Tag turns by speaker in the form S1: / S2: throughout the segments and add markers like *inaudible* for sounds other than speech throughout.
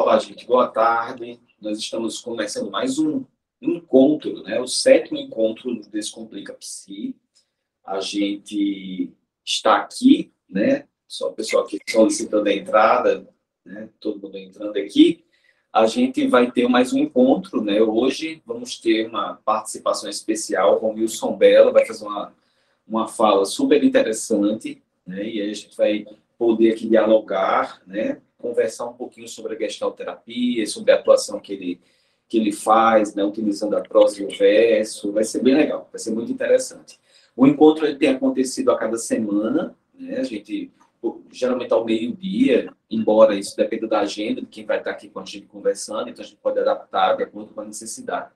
S1: Olá, gente, boa tarde. Nós estamos começando mais um encontro, né? O sétimo encontro do Descomplica Psi. A gente está aqui, né? Só o pessoal aqui solicitando a entrada, né? Todo mundo entrando aqui. A gente vai ter mais um encontro, né? Hoje vamos ter uma participação especial. O Wilson Bela vai fazer uma, uma fala super interessante, né? E aí a gente vai poder aqui dialogar, né? Conversar um pouquinho sobre a gestalterapia, sobre a atuação que ele que ele faz, né, utilizando a prosa e o verso, vai ser bem legal, vai ser muito interessante. O encontro ele tem acontecido a cada semana, né, a gente, geralmente ao meio-dia, embora isso dependa da agenda, de quem vai estar aqui com a gente conversando, então a gente pode adaptar de acordo com a necessidade.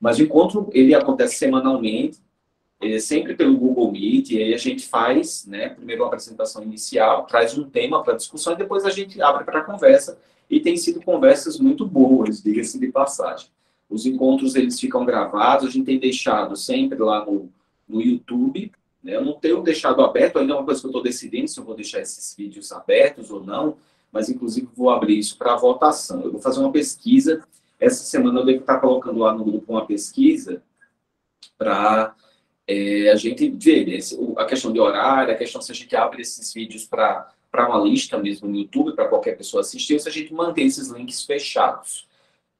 S1: Mas o encontro, ele acontece semanalmente, é sempre pelo Google Meet, e aí a gente faz, né, primeiro uma apresentação inicial, traz um tema para discussão, e depois a gente abre para conversa, e tem sido conversas muito boas, diga-se de passagem. Os encontros, eles ficam gravados, a gente tem deixado sempre lá no, no YouTube, né? eu não tenho deixado aberto, ainda é uma coisa que eu estou decidindo se eu vou deixar esses vídeos abertos ou não, mas inclusive vou abrir isso para votação. Eu vou fazer uma pesquisa, essa semana eu devo estar colocando lá no grupo uma pesquisa para é, a gente ver né, a questão de horário, a questão se a gente abre esses vídeos para uma lista mesmo no YouTube, para qualquer pessoa assistir, ou se a gente mantém esses links fechados.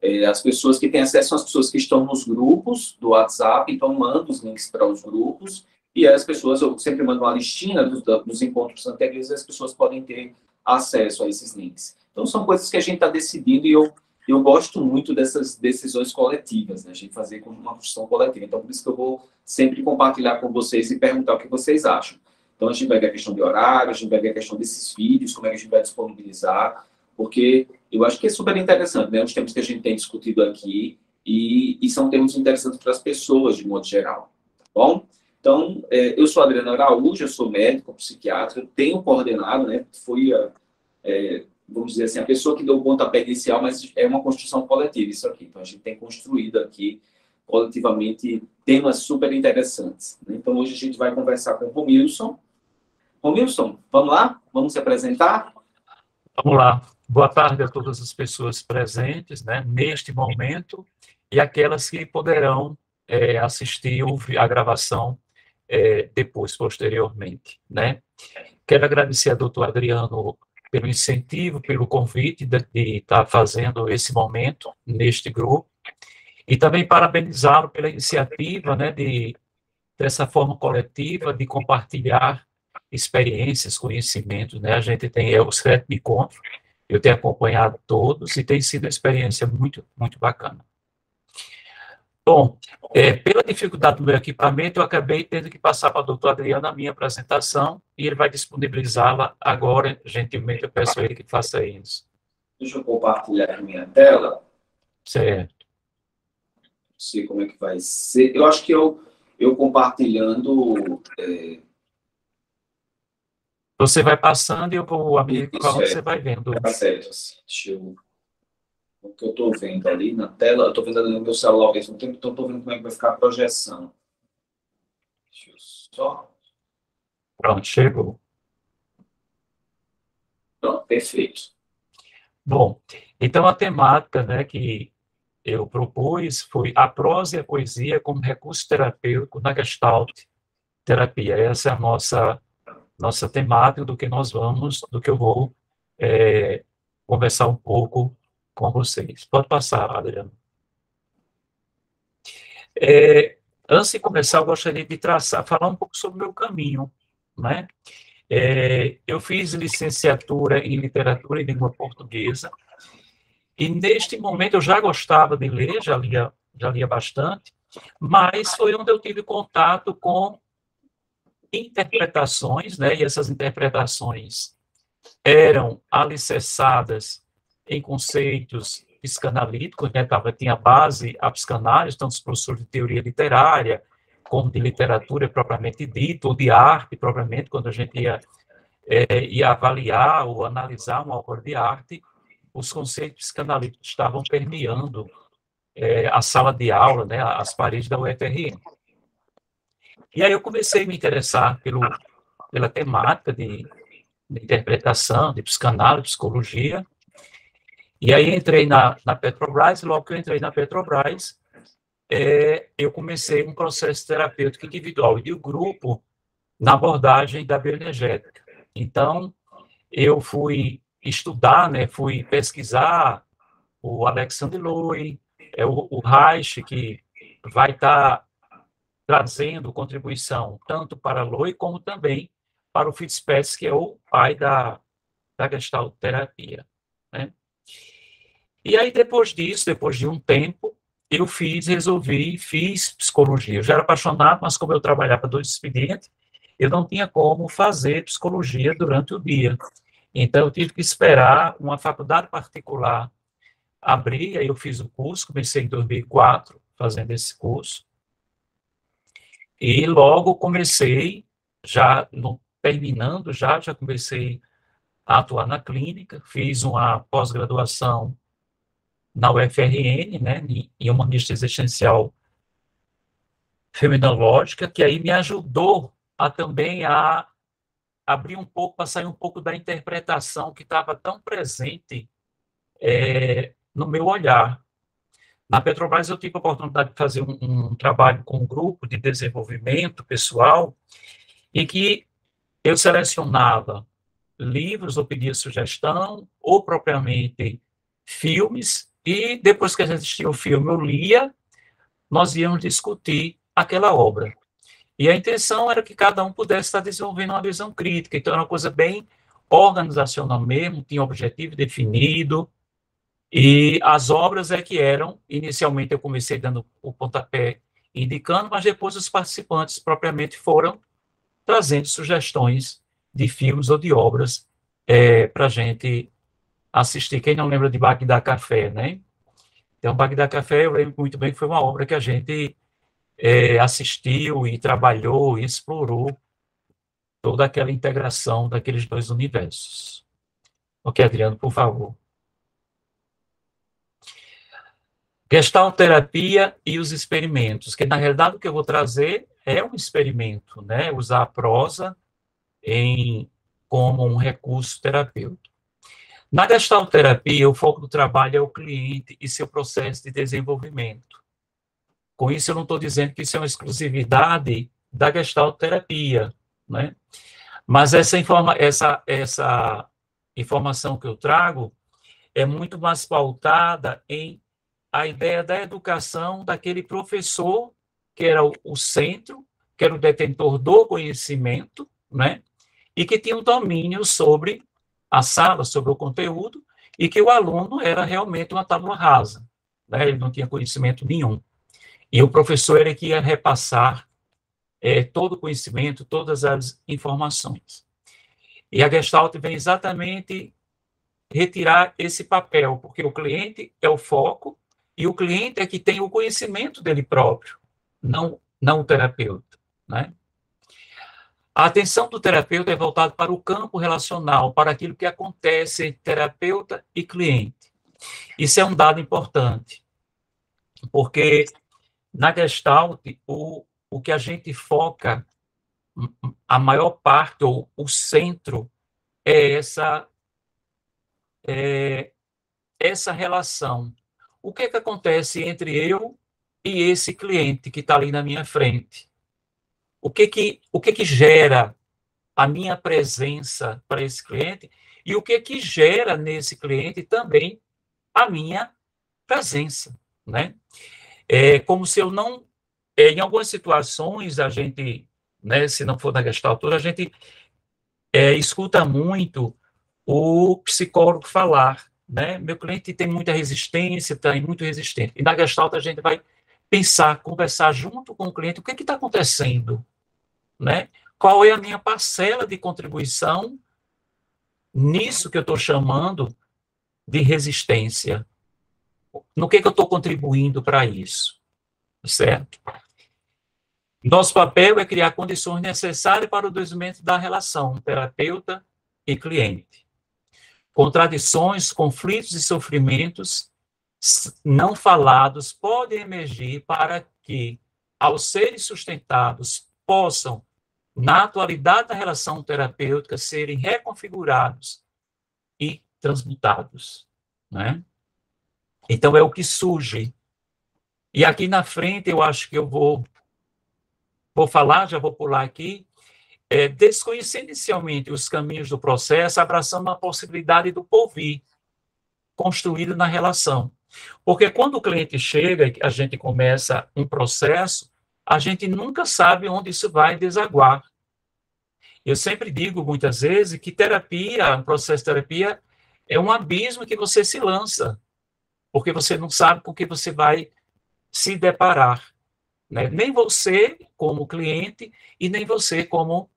S1: É, as pessoas que têm acesso são as pessoas que estão nos grupos do WhatsApp, então mando os links para os grupos, e as pessoas, eu sempre mando uma listinha dos, dos encontros anteriores, as pessoas podem ter acesso a esses links. Então, são coisas que a gente está decidindo, e eu, eu gosto muito dessas decisões coletivas, né? a gente fazer com uma construção coletiva. Então, por isso que eu vou sempre compartilhar com vocês e perguntar o que vocês acham. Então, a gente vai ver a questão de horário, a gente vai ver a questão desses vídeos, como é que a gente vai disponibilizar, porque eu acho que é super interessante, né? Os temas que a gente tem discutido aqui e, e são temas interessantes para as pessoas, de modo geral, tá bom? Então, é, eu sou Adriano Araújo, eu sou médico, psiquiatra, tenho coordenado, né? Fui, a, é, vamos dizer assim, a pessoa que deu o pontapé inicial, mas é uma construção coletiva isso aqui. Então, a gente tem construído aqui coletivamente temas super interessantes. Né? Então, hoje a gente vai conversar com o Romilson, Romilson, vamos lá? Vamos se apresentar?
S2: Vamos lá. Boa tarde a todas as pessoas presentes, né, neste momento, e aquelas que poderão é, assistir a gravação é, depois, posteriormente, né. Quero agradecer ao doutor Adriano pelo incentivo, pelo convite de, de estar fazendo esse momento neste grupo, e também parabenizá-lo pela iniciativa, né, de, dessa forma coletiva, de compartilhar experiências, conhecimentos, né? A gente tem é, o sétimo encontro, eu tenho acompanhado todos e tem sido uma experiência muito, muito bacana. Bom, é, pela dificuldade do meu equipamento, eu acabei tendo que passar para o doutor Adriano a minha apresentação e ele vai disponibilizá-la agora. Gentilmente, eu peço a ele que faça isso.
S1: Deixa eu compartilhar a minha tela.
S2: Certo.
S1: Não sei como é que vai ser. Eu acho que eu, eu compartilhando é,
S2: você vai passando e eu vou, medida que você vai vendo.
S1: Tá certo. Assim, deixa eu... O que eu estou vendo ali na tela, eu estou vendo ali no meu celular ao mesmo tempo, então estou vendo como é que vai ficar a projeção. Deixa eu só.
S2: Pronto, chegou.
S1: Pronto, perfeito.
S2: Bom, então a temática né, que eu propus foi a prosa e a poesia como recurso terapêutico na Gestalt terapia. Essa é a nossa nossa temática do que nós vamos, do que eu vou é, conversar um pouco com vocês. Pode passar, Adriano. É, antes de começar, eu gostaria de traçar, falar um pouco sobre o meu caminho, né? É, eu fiz licenciatura em literatura e língua portuguesa, e neste momento eu já gostava de ler, já lia, já lia bastante, mas foi onde eu tive contato com interpretações, né, e essas interpretações eram alicerçadas em conceitos psicanalíticos, né, tava, tinha base a psicanálise, tanto os professores de teoria literária, como de literatura propriamente dita, ou de arte propriamente, quando a gente ia, é, ia avaliar ou analisar uma obra de arte, os conceitos psicanalíticos estavam permeando é, a sala de aula, né, as paredes da UFRN. E aí eu comecei a me interessar pelo, pela temática de, de interpretação, de psicanálise, psicologia, E aí entrei na, na Petrobras, logo que eu entrei na Petrobras, é, eu comecei um processo terapêutico individual e o grupo na abordagem da bioenergética. Então, eu fui estudar, né, fui pesquisar o Alexander Loy, é o, o Reich, que vai estar tá trazendo contribuição tanto para Loy como também para o Fitzpatrick, que é o pai da, da Gestalt terapia. Né? E aí, depois disso, depois de um tempo, eu fiz, resolvi, fiz psicologia. Eu já era apaixonado, mas como eu trabalhava dois expedientes, eu não tinha como fazer psicologia durante o dia. Então, eu tive que esperar uma faculdade particular abrir, aí eu fiz o curso, comecei em 2004 fazendo esse curso, e logo comecei, já no, terminando, já, já comecei a atuar na clínica, fiz uma pós-graduação na UFRN, né, em humanista existencial fenomenológica, que aí me ajudou a também a abrir um pouco, para sair um pouco da interpretação que estava tão presente é, no meu olhar. Na Petrobras, eu tive a oportunidade de fazer um, um, trabalho com um grupo de desenvolvimento pessoal, em que eu selecionava livros ou pedia sugestão, ou propriamente filmes, e depois que a gente assistia o filme, eu lia, nós íamos discutir aquela obra. E a intenção era que cada um pudesse estar desenvolvendo uma visão crítica, então era uma coisa bem organizacional mesmo, tinha um objetivo definido, e as obras é que eram, inicialmente eu comecei dando o pontapé indicando, mas depois os participantes propriamente foram trazendo sugestões de filmes ou de obras é, para a gente assistir. Quem não lembra de Bagdá Café, né? Então, Bagdá Café, eu lembro muito bem que foi uma obra que a gente é, assistiu e trabalhou e explorou toda aquela integração daqueles dois universos. Ok, Adriano, por favor. Gestalterapia e os experimentos, que na realidade o que eu vou trazer é um experimento, né? Usar a prosa em, como um recurso terapêutico. Na gestalterapia, o foco do trabalho é o cliente e seu processo de desenvolvimento. Com isso, eu não estou dizendo que isso é uma exclusividade da gestalterapia, né? Mas essa, informa essa, essa informação que eu trago é muito mais pautada em a ideia da educação daquele professor que era o, o centro, que era o detentor do conhecimento, né? E que tinha um domínio sobre a sala, sobre o conteúdo, e que o aluno era realmente uma tábua rasa, né? Ele não tinha conhecimento nenhum. E o professor era que ia repassar é, todo o conhecimento, todas as informações. E a Gestalt vem exatamente retirar esse papel, porque o cliente é o foco e o cliente é que tem o conhecimento dele próprio, não, não o terapeuta. Né? A atenção do terapeuta é voltada para o campo relacional, para aquilo que acontece entre terapeuta e cliente. Isso é um dado importante, porque na Gestalt, o, o que a gente foca, a maior parte, ou o centro, é essa, é, essa relação o que, é que acontece entre eu e esse cliente que está ali na minha frente? O que que, o que que gera a minha presença para esse cliente e o que que gera nesse cliente também a minha presença, né? É como se eu não, é, em algumas situações a gente, né, se não for na gestaltura, a gente é, escuta muito o psicólogo falar, né? Meu cliente tem muita resistência, está muito resistente. E na Gestalt a gente vai pensar, conversar junto com o cliente, o que é está acontecendo, né? Qual é a minha parcela de contribuição nisso que eu estou chamando de resistência? No que, que eu estou contribuindo para isso? Certo? Nosso papel é criar condições necessárias para o desenvolvimento da relação terapeuta e cliente contradições, conflitos e sofrimentos não falados podem emergir para que, ao serem sustentados, possam, na atualidade da relação terapêutica, serem reconfigurados e transmutados. Né? Então, é o que surge. E aqui na frente, eu acho que eu vou, vou falar, já vou pular aqui, é, desconhecer inicialmente os caminhos do processo, abraçando a possibilidade do porvir construído na relação. Porque quando o cliente chega e a gente começa um processo, a gente nunca sabe onde isso vai desaguar. Eu sempre digo muitas vezes que terapia, um processo de terapia, é um abismo que você se lança, porque você não sabe com o que você vai se deparar. Né? Nem você como cliente e nem você como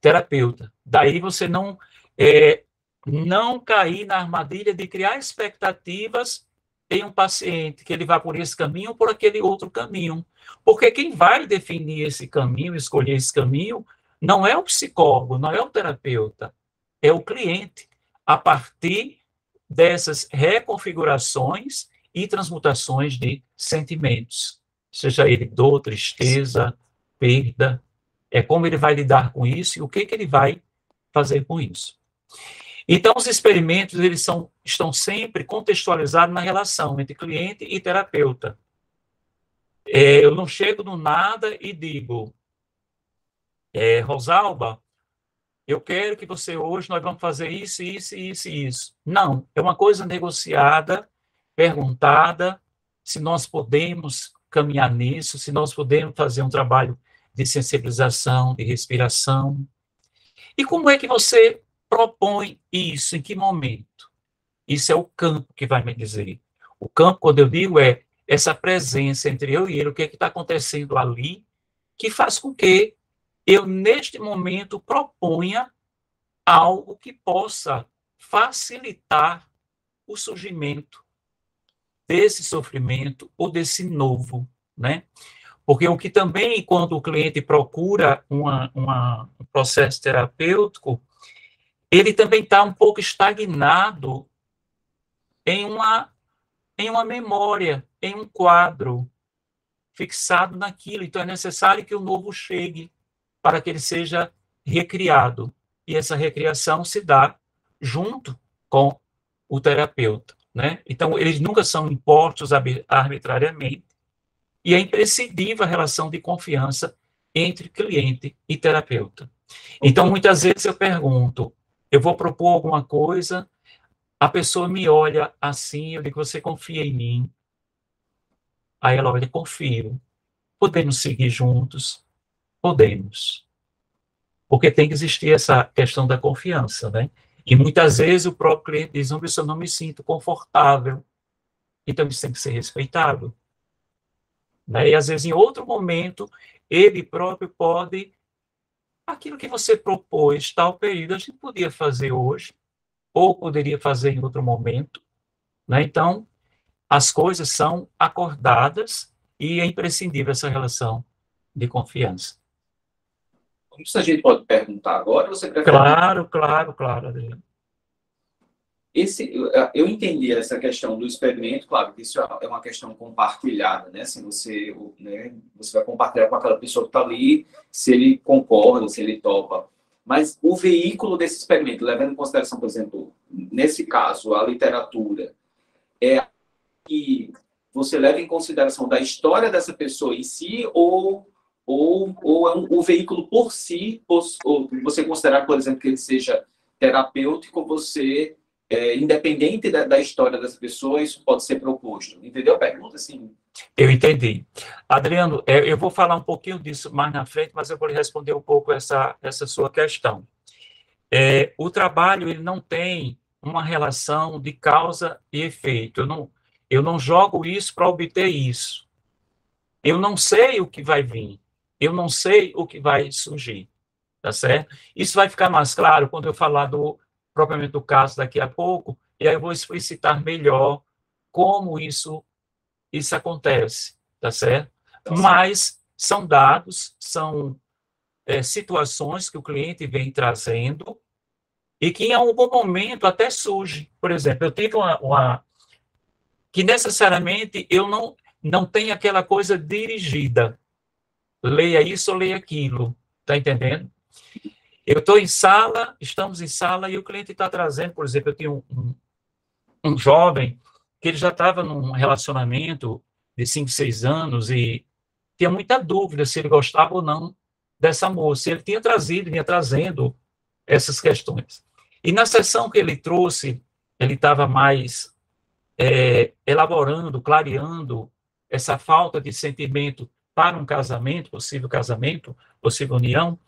S2: terapeuta. Daí você não é, não cair na armadilha de criar expectativas em um paciente, que ele vá por esse caminho ou por aquele outro caminho. Porque quem vai definir esse caminho, escolher esse caminho, não é o psicólogo, não é o terapeuta, é o cliente, a partir dessas reconfigurações e transmutações de sentimentos, seja ele dor, tristeza, perda, é como ele vai lidar com isso e o que, que ele vai fazer com isso. Então, os experimentos eles são, estão sempre contextualizados na relação entre cliente e terapeuta. É, eu não chego do nada e digo, é, Rosalba, eu quero que você hoje nós vamos fazer isso, isso, isso isso. Não, é uma coisa negociada, perguntada, se nós podemos caminhar nisso, se nós podemos fazer um trabalho de sensibilização, de respiração. E como é que você propõe isso? Em que momento? Isso é o campo que vai me dizer. O campo, quando eu digo, é essa presença entre eu e ele, o que é está acontecendo ali, que faz com que eu, neste momento, proponha algo que possa facilitar o surgimento desse sofrimento ou desse novo, né? Porque o que também, quando o cliente procura uma, uma, um processo terapêutico, ele também está um pouco estagnado em uma, em uma memória, em um quadro, fixado naquilo. Então, é necessário que o novo chegue para que ele seja recriado. E essa recriação se dá junto com o terapeuta. Né? Então, eles nunca são impostos arbitrariamente, e é imprescindível a relação de confiança entre cliente e terapeuta. Então, muitas vezes eu pergunto, eu vou propor alguma coisa, a pessoa me olha assim, eu digo, você confia em mim? Aí ela olha, confio. Podemos seguir juntos? Podemos. Porque tem que existir essa questão da confiança, né? E muitas vezes o próprio cliente diz, não, eu não me sinto confortável. Então isso tem que ser respeitado. Né? E às vezes, em outro momento, ele próprio pode. Aquilo que você propôs, tal período, a gente podia fazer hoje, ou poderia fazer em outro momento. Né? Então, as coisas são acordadas e é imprescindível essa relação de confiança.
S1: Isso a gente pode perguntar agora, você prefere?
S2: Claro, claro, claro, Adriano.
S1: Esse, eu entendi essa questão do experimento, claro que isso é uma questão compartilhada, né? Se você, né, você vai compartilhar com aquela pessoa que está ali, se ele concorda, se ele topa. Mas o veículo desse experimento, levando em consideração, por exemplo, nesse caso, a literatura, é que você leva em consideração da história dessa pessoa em si ou ou, ou é um, o veículo por si, ou, ou você considerar, por exemplo, que ele seja terapêutico, você é, independente da, da, história das pessoas, pode ser proposto. Entendeu a pergunta? Sim.
S2: Eu entendi. Adriano, é, eu vou falar um pouquinho disso mais na frente, mas eu vou lhe responder um pouco essa, essa sua questão. É, o trabalho ele não tem uma relação de causa e efeito. Eu não, eu não jogo isso para obter isso. Eu não sei o que vai vir. Eu não sei o que vai surgir. Tá certo? Isso vai ficar mais claro quando eu falar do propriamente do caso daqui a pouco, e aí eu vou explicitar melhor como isso, isso acontece, tá certo? Tá Mas são dados, são é, situações que o cliente vem trazendo e que em algum momento até surge. Por exemplo, eu tive uma, uma que necessariamente eu não não tenho aquela coisa dirigida. Leia isso leia aquilo, tá entendendo? Eu estou em sala, estamos em sala, e o cliente está trazendo, por exemplo, eu tenho um, um, um jovem que ele já estava num relacionamento de 5, 6 anos e tinha muita dúvida se ele gostava ou não dessa moça. Ele tinha trazido, vinha trazendo essas questões. E na sessão que ele trouxe, ele estava mais é, elaborando, clareando essa falta de sentimento para um casamento, possível casamento, possível união.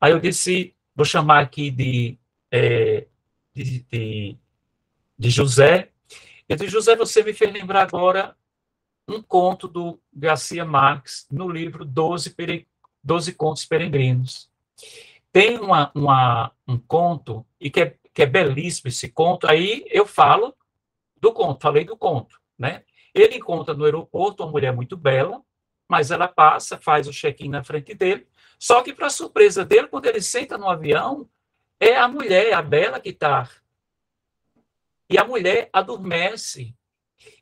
S2: Aí eu disse, vou chamar aqui de, é, de, de, de José. Eu disse, José, você me fez lembrar agora um conto do Garcia Marques no livro Doze, Pere... Doze Contos Peregrinos. Tem uma, uma, um conto, e que é, que é belíssimo esse conto, aí eu falo do conto, falei do conto, né? Ele encontra no aeroporto uma mulher muito bela, mas ela passa, faz o check-in na frente dele, só que, para surpresa dele, quando ele senta no avião, é a mulher, a bela que está. E a mulher adormece.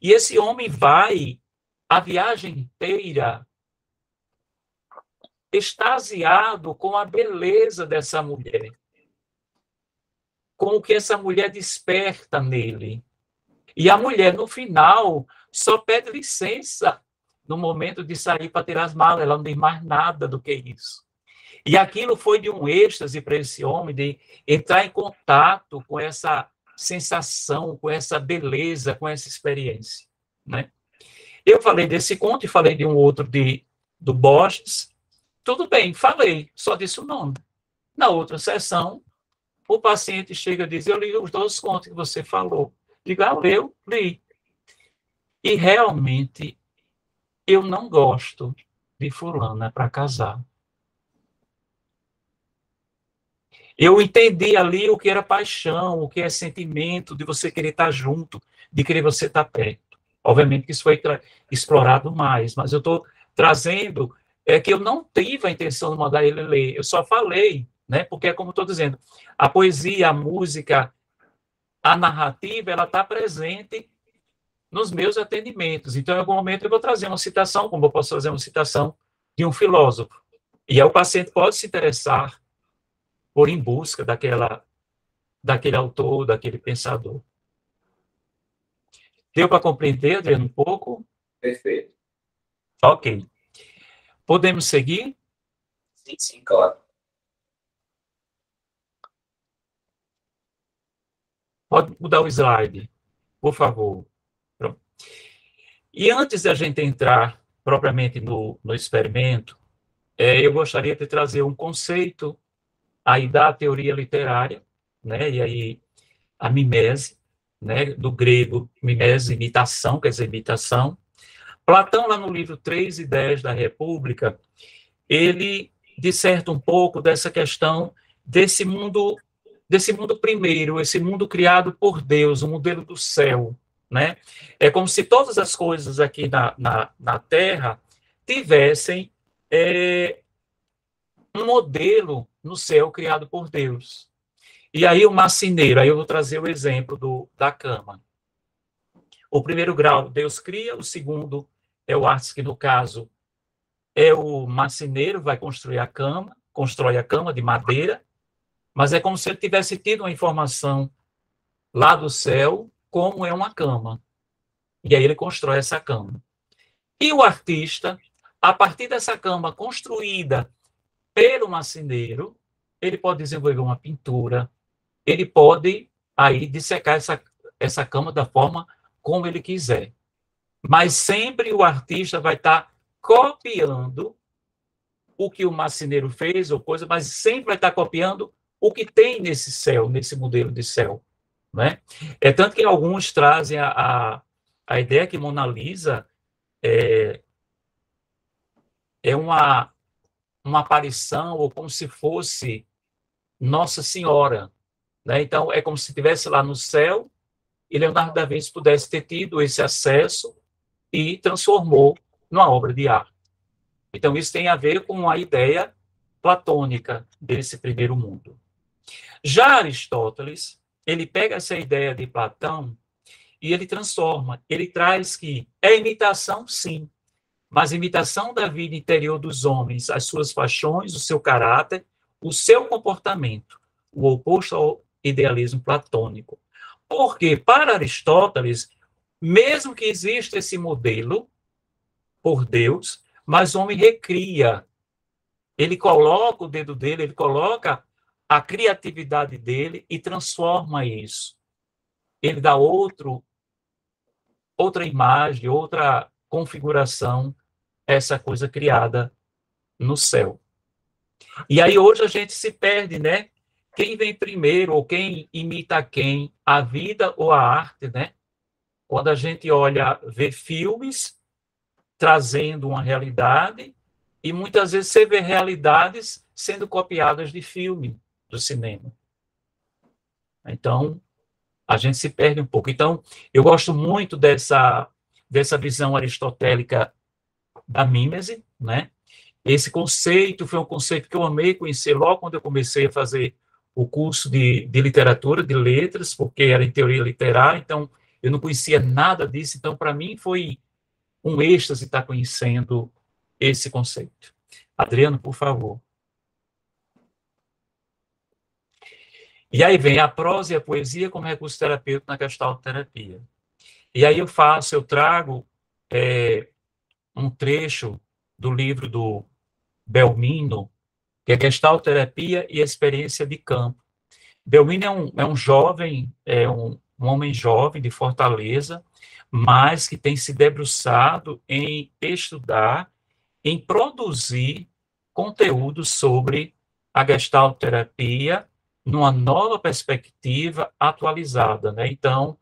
S2: E esse homem vai a viagem inteira extasiado com a beleza dessa mulher, com o que essa mulher desperta nele. E a mulher, no final, só pede licença no momento de sair para tirar as malas, ela não tem mais nada do que isso. E aquilo foi de um êxtase para esse homem, de entrar em contato com essa sensação, com essa beleza, com essa experiência. Né? Eu falei desse conto e falei de um outro de, do Borges. Tudo bem, falei, só disse o nome. Na outra sessão, o paciente chega e diz: Eu li os dois contos que você falou. Digo, ah, eu li. E realmente eu não gosto de fulana para casar. Eu entendi ali o que era paixão, o que é sentimento de você querer estar junto, de querer você estar perto. Obviamente que isso foi explorado mais, mas eu estou trazendo é que eu não tive a intenção de mandar ele ler, eu só falei, né? Porque é como estou dizendo, a poesia, a música, a narrativa, ela está presente nos meus atendimentos. Então, em algum momento, eu vou trazer uma citação, como eu posso fazer uma citação de um filósofo. E aí o paciente pode se interessar por em busca daquela, daquele autor, daquele pensador. Deu para compreender, Adriano, um pouco?
S1: Perfeito.
S2: Ok. Podemos seguir?
S1: Sim, sim, claro.
S2: Pode mudar o slide, por favor. E antes da gente entrar propriamente no, no experimento, é, eu gostaria de trazer um conceito aí da teoria literária, né, e aí a mimese, né, do grego mimese, imitação, quer dizer, imitação. Platão, lá no livro 3 e 10 da República, ele disserta um pouco dessa questão desse mundo, desse mundo primeiro, esse mundo criado por Deus, o modelo do céu, né? É como se todas as coisas aqui na, na, na Terra tivessem é, um modelo no céu criado por Deus. E aí o marceneiro, aí eu vou trazer o exemplo do, da cama. O primeiro grau, Deus cria, o segundo é o artes, que no caso é o marceneiro, vai construir a cama, constrói a cama de madeira, mas é como se ele tivesse tido uma informação lá do céu como é uma cama. E aí ele constrói essa cama. E o artista, a partir dessa cama construída pelo marceneiro, ele pode desenvolver uma pintura, ele pode aí dissecar essa, essa cama da forma como ele quiser. Mas sempre o artista vai estar copiando o que o marceneiro fez ou coisa, mas sempre vai estar copiando o que tem nesse céu, nesse modelo de céu. Né? É tanto que alguns trazem a, a, a ideia que Mona Lisa é, é uma, uma aparição, ou como se fosse Nossa Senhora. Né? Então, é como se estivesse lá no céu e Leonardo da Vinci pudesse ter tido esse acesso e transformou numa obra de arte. Então, isso tem a ver com a ideia platônica desse primeiro mundo. Já Aristóteles ele pega essa ideia de Platão e ele transforma. Ele traz que é imitação, sim, mas imitação da vida interior dos homens, as suas paixões, o seu caráter, o seu comportamento, o oposto ao idealismo platônico. Porque, para Aristóteles, mesmo que exista esse modelo por Deus, mas o homem recria. Ele coloca o dedo dele, ele coloca a criatividade dele e transforma isso. Ele dá outro outra imagem, outra configuração essa coisa criada no céu. E aí hoje a gente se perde, né? Quem vem primeiro ou quem imita quem, a vida ou a arte, né? Quando a gente olha, vê filmes trazendo uma realidade e muitas vezes você vê realidades sendo copiadas de filme do cinema. Então, a gente se perde um pouco. Então, eu gosto muito dessa, dessa visão aristotélica da mímese, né? Esse conceito foi um conceito que eu amei conhecer logo quando eu comecei a fazer o curso de, de literatura, de letras, porque era em teoria literária, então eu não conhecia nada disso, então para mim foi um êxtase estar conhecendo esse conceito. Adriano, por favor. E aí vem a prosa e a poesia como recurso terapêutico na gestalterapia. E aí eu faço, eu trago é, um trecho do livro do Belmino, que é Gestalterapia e Experiência de Campo. Belmino é um, é um jovem, é um, um homem jovem de Fortaleza, mas que tem se debruçado em estudar, em produzir conteúdo sobre a gestalterapia numa nova perspectiva atualizada, né? Então,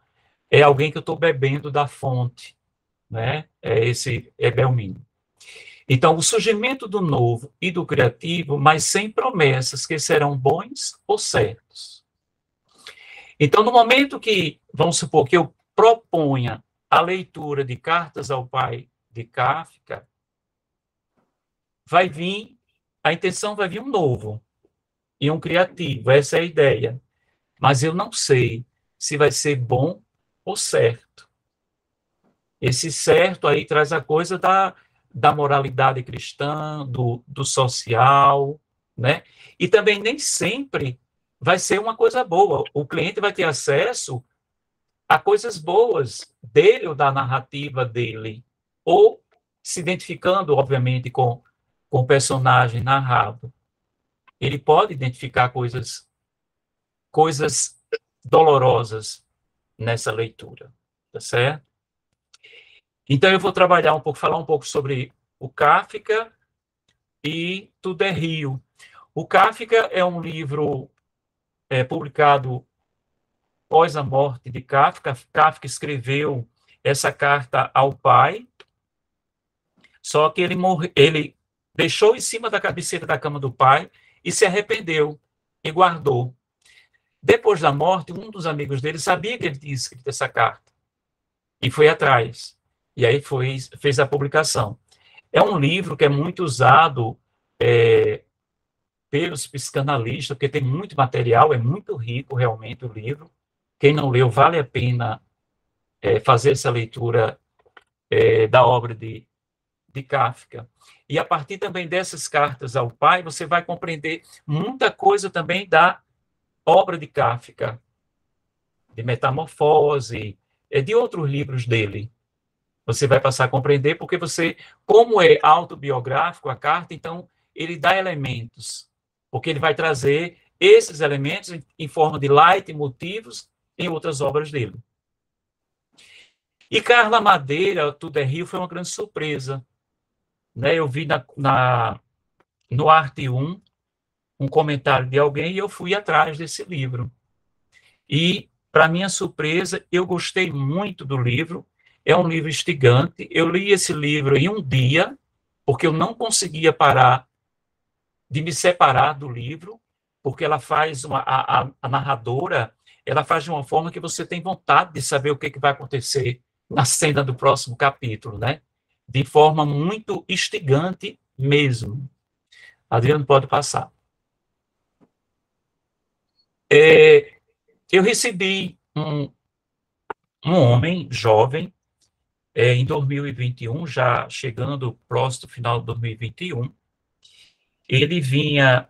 S2: é alguém que eu estou bebendo da fonte, né? É esse é Belmino. Então, o surgimento do novo e do criativo, mas sem promessas que serão bons ou certos. Então, no momento que, vamos supor, que eu proponha a leitura de Cartas ao Pai de Kafka, vai vir, a intenção vai vir um novo e um criativo, essa é a ideia. Mas eu não sei se vai ser bom ou certo. Esse certo aí traz a coisa da, da moralidade cristã, do, do social, né? E também nem sempre vai ser uma coisa boa. O cliente vai ter acesso a coisas boas dele ou da narrativa dele, ou se identificando, obviamente, com, com o personagem narrado. Ele pode identificar coisas, coisas dolorosas nessa leitura, tá certo? Então, eu vou trabalhar um pouco, falar um pouco sobre o Kafka e Tudo é Rio. O Kafka é um livro é, publicado após a morte de Kafka. Kafka escreveu essa carta ao pai, só que ele, morre, ele deixou em cima da cabeceira da cama do pai e se arrependeu e guardou. Depois da morte, um dos amigos dele sabia que ele tinha escrito essa carta e foi atrás. E aí foi, fez a publicação. É um livro que é muito usado é, pelos psicanalistas, porque tem muito material, é muito rico realmente o livro. Quem não leu, vale a pena é, fazer essa leitura é, da obra de, de Kafka. E a partir também dessas cartas ao pai, você vai compreender muita coisa também da obra de Kafka, de Metamorfose, é, de outros livros dele. Você vai passar a compreender, porque você, como é autobiográfico a carta, então ele dá elementos, porque ele vai trazer esses elementos em, forma de light motivos em outras obras dele. E Carla Madeira, Tudo é Rio, foi uma grande surpresa. Né? Eu vi na, na, no Arte 1 um comentário de alguém e eu fui atrás desse livro. E, para minha surpresa, eu gostei muito do livro, é um livro instigante. Eu li esse livro em um dia, porque eu não conseguia parar de me separar do livro, porque ela faz uma, a, a, narradora, ela faz de uma forma que você tem vontade de saber o que, que vai acontecer na cena do próximo capítulo, né? De forma muito instigante mesmo. Adriano pode passar. É, eu recebi um, um homem jovem é, em 2021, já chegando próximo do final de 2021, ele vinha,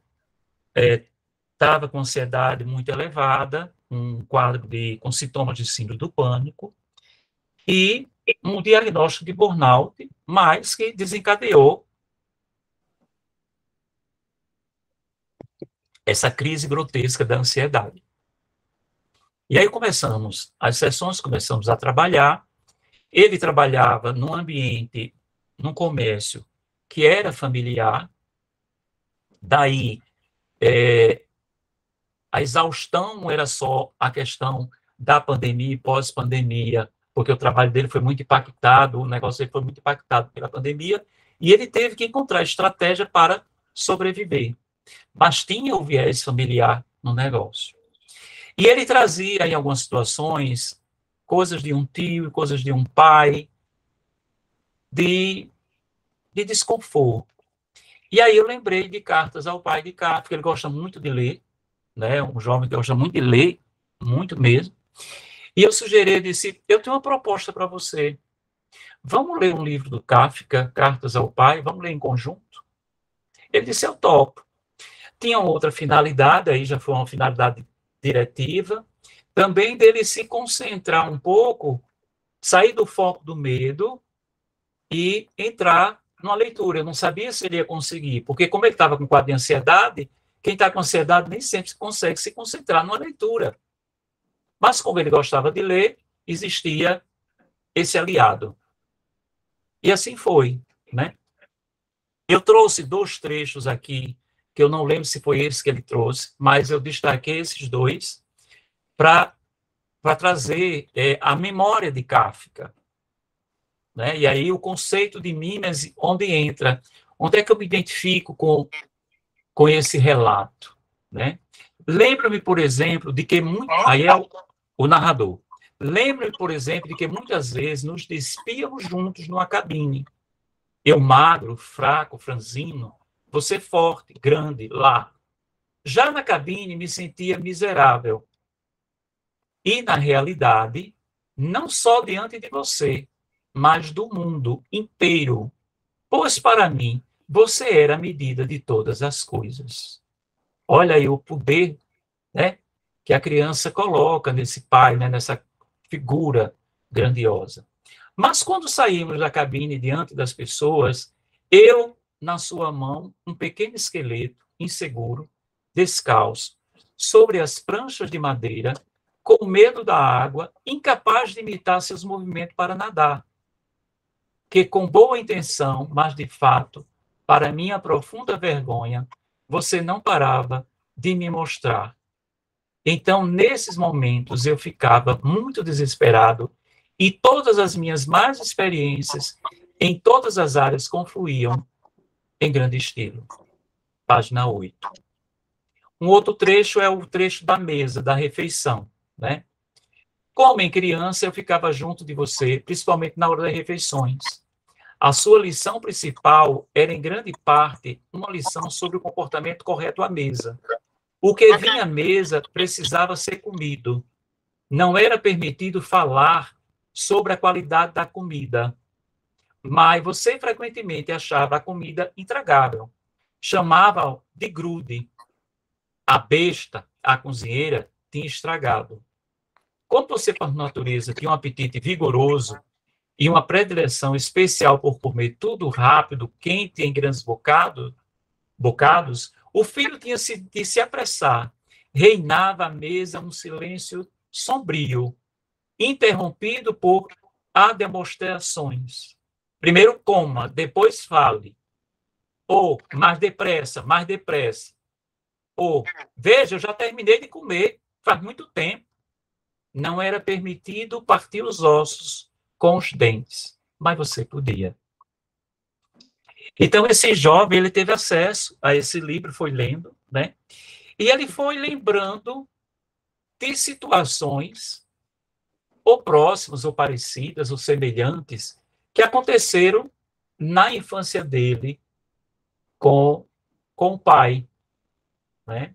S2: estava é, com ansiedade muito elevada, um quadro de, com sintomas de síndrome do pânico, e um diagnóstico de burnout, mas que desencadeou essa crise grotesca da ansiedade. E aí começamos, as sessões começamos a trabalhar. Ele trabalhava num ambiente, num comércio que era familiar. Daí, é, a exaustão não era só a questão da pandemia e pós-pandemia, porque o trabalho dele foi muito impactado, o negócio dele foi muito impactado pela pandemia, e ele teve que encontrar estratégia para sobreviver. Mas tinha o viés familiar no negócio. E ele trazia, em algumas situações, coisas de um tio, coisas de um pai, de, de desconforto. E aí eu lembrei de cartas ao pai de Kafka, porque ele gosta muito de ler, né? um jovem que gosta muito de ler, muito mesmo. E eu sugeri, disse, eu tenho uma proposta para você. Vamos ler um livro do Kafka, Cartas ao Pai, vamos ler em conjunto? Ele disse, eu topo. Tinha outra finalidade, aí já foi uma finalidade diretiva, também dele se concentrar um pouco, sair do foco do medo e entrar numa leitura. Eu não sabia se ele ia conseguir, porque como ele estava com quadro de ansiedade, quem está com ansiedade nem sempre consegue se concentrar numa leitura. Mas como ele gostava de ler, existia esse aliado. E assim foi, né? Eu trouxe dois trechos aqui, que eu não lembro se foi esse que ele trouxe, mas eu destaquei esses dois para trazer é, a memória de Kafka. Né? E aí o conceito de mímese, onde entra? Onde é que eu me identifico com, com esse relato? Né? Lembro-me, por exemplo, de que muito... Aí é o, o narrador. Lembre, por exemplo, de que muitas vezes nos despíamos juntos numa cabine. Eu magro, fraco, franzino, você forte, grande, lá. Já na cabine me sentia miserável. E, na realidade, não só diante de você, mas do mundo inteiro. Pois, para mim, você era a medida de todas as coisas. Olha aí o poder né, que a criança coloca nesse pai, né, nessa figura grandiosa. Mas quando saímos da cabine diante das pessoas, eu, na sua mão, um pequeno esqueleto, inseguro, descalço, sobre as pranchas de madeira, com medo da água, incapaz de imitar seus movimentos para nadar. Que com boa intenção, mas de fato, para minha profunda vergonha, você não parava de me mostrar então, nesses momentos, eu ficava muito desesperado e todas as minhas más experiências em todas as áreas confluíam em grande estilo. Página 8. Um outro trecho é o trecho da mesa, da refeição, né? Como em criança, eu ficava junto de você, principalmente na hora das refeições. A sua lição principal era, em grande parte, uma lição sobre o comportamento correto à mesa. O que vinha à mesa precisava ser comido. Não era permitido falar sobre a qualidade da comida. Mas você frequentemente achava a comida intragável. Chamava de grude. A besta, a cozinheira, tinha estragado. Como você, por natureza, tinha um apetite vigoroso e uma predileção especial por comer tudo rápido, quente em grandes bocados, bocados o filho tinha de se apressar. Reinava à mesa um silêncio sombrio, interrompido por demonstrações. Primeiro coma, depois fale. Ou, mais depressa, mais depressa. Ou, veja, eu já terminei de comer, faz muito tempo. Não era permitido partir os ossos com os dentes, mas você podia. Então, esse jovem, ele teve acesso a esse livro, foi lendo, né? E ele foi lembrando de situações, ou próximas, ou parecidas, ou semelhantes, que aconteceram na infância dele com, com o pai, né?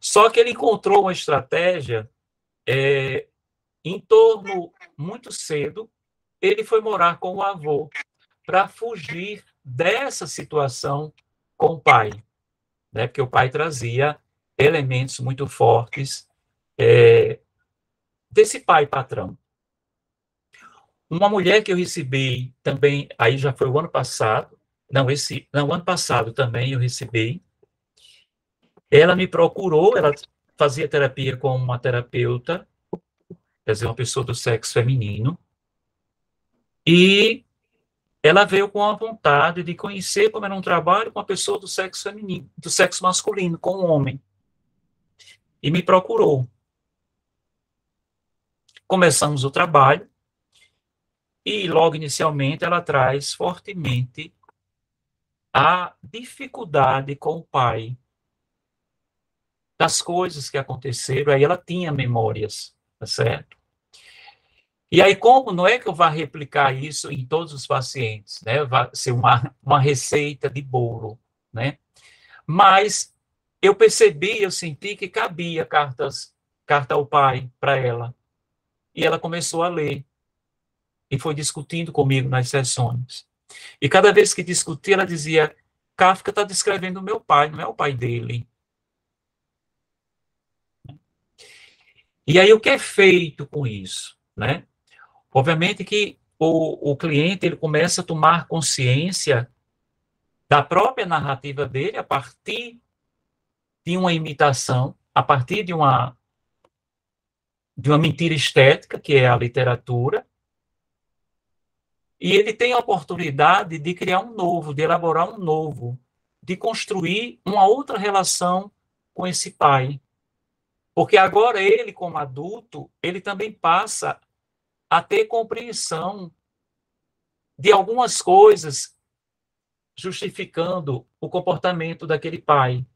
S2: Só que ele encontrou uma estratégia é, em torno, muito cedo, ele foi morar com o avô, para fugir dessa situação com o pai, né? Porque o pai trazia elementos muito fortes é, desse pai patrão. Uma mulher que eu recebi também, aí já foi o ano passado, não, esse, não, ano passado também eu recebi. Ela me procurou, ela fazia terapia com uma terapeuta, quer dizer, uma pessoa do sexo feminino, e ela veio com a vontade de conhecer como era um trabalho com uma pessoa do sexo feminino, do sexo masculino, com um homem. E me procurou. Começamos o trabalho e logo inicialmente ela traz fortemente a dificuldade com o pai das coisas que aconteceram, aí ela tinha memórias, tá certo? E aí, como não é que eu vá replicar isso em todos os pacientes, né? Vai ser uma, uma receita de bolo, né? Mas eu percebi, eu senti que cabia cartas, carta ao pai para ela. E ela começou a ler. E foi discutindo comigo nas sessões. E cada vez que discutia, ela dizia: Kafka está descrevendo o meu pai, não é o pai dele. E aí, o que é feito com isso? Né? Obviamente que o, o cliente ele começa a tomar consciência da própria narrativa dele a partir de uma imitação, a partir de uma de uma mentira estética, que é a literatura, e ele tem a oportunidade de criar um novo, de elaborar um novo, de construir uma outra relação com esse pai. Porque agora ele, como adulto, ele também passa a ter compreensão de algumas coisas justificando o comportamento daquele pai.